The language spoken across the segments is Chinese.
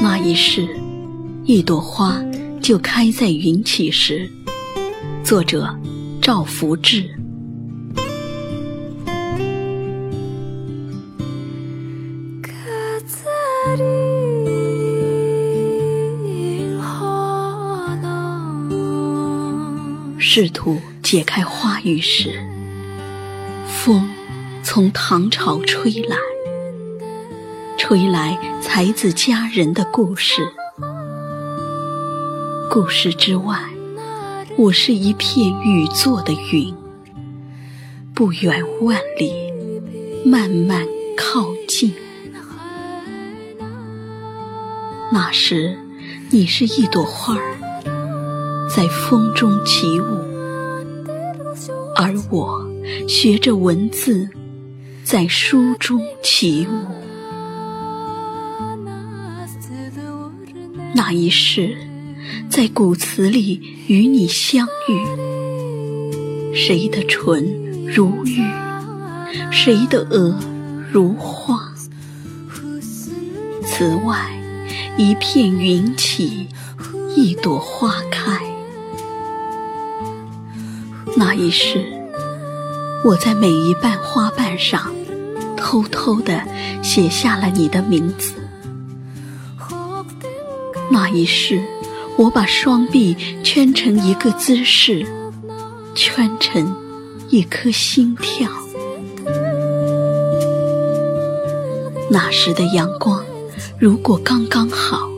那一世，一朵花就开在云起时。作者：赵福志。试图解开花语时，风从唐朝吹来，吹来才子佳人的故事。故事之外，我是一片雨做的云，不远万里，慢慢靠近。那时，你是一朵花儿。在风中起舞，而我学着文字，在书中起舞。那一世，在古词里与你相遇，谁的唇如玉，谁的额如花。此外，一片云起，一朵花开。那一世，我在每一瓣花瓣上偷偷地写下了你的名字。那一世，我把双臂圈成一个姿势，圈成一颗心跳。那时的阳光，如果刚刚好，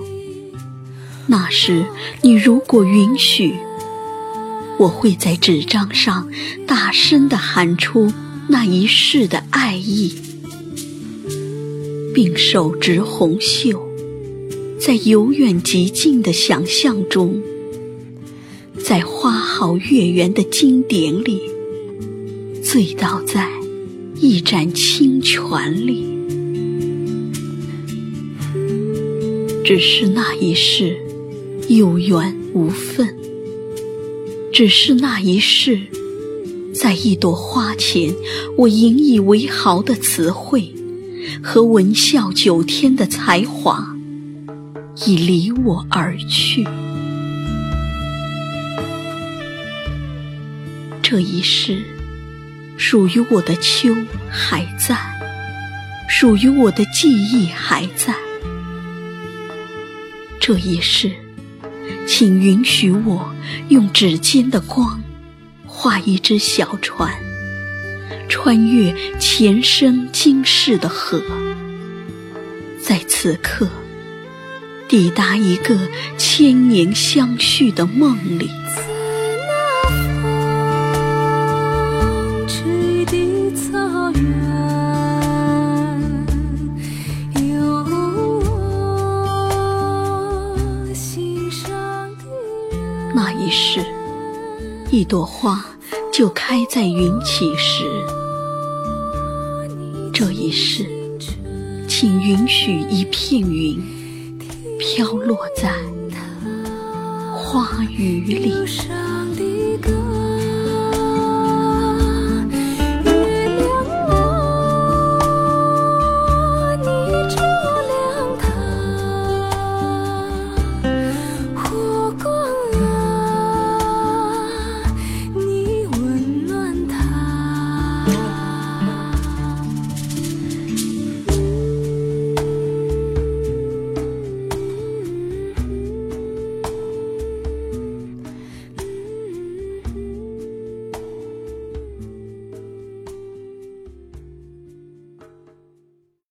那时你如果允许。我会在纸张上大声地喊出那一世的爱意，并手执红袖，在由远及近的想象中，在花好月圆的经典里，醉倒在一盏清泉里。只是那一世有缘无分。只是那一世，在一朵花前，我引以为豪的词汇和文笑九天的才华，已离我而去。这一世，属于我的秋还在，属于我的记忆还在。这一世。请允许我用指尖的光，画一只小船，穿越前生今世的河，在此刻抵达一个千年相续的梦里。那一世，一朵花就开在云起时。这一世，请允许一片云飘落在花雨里。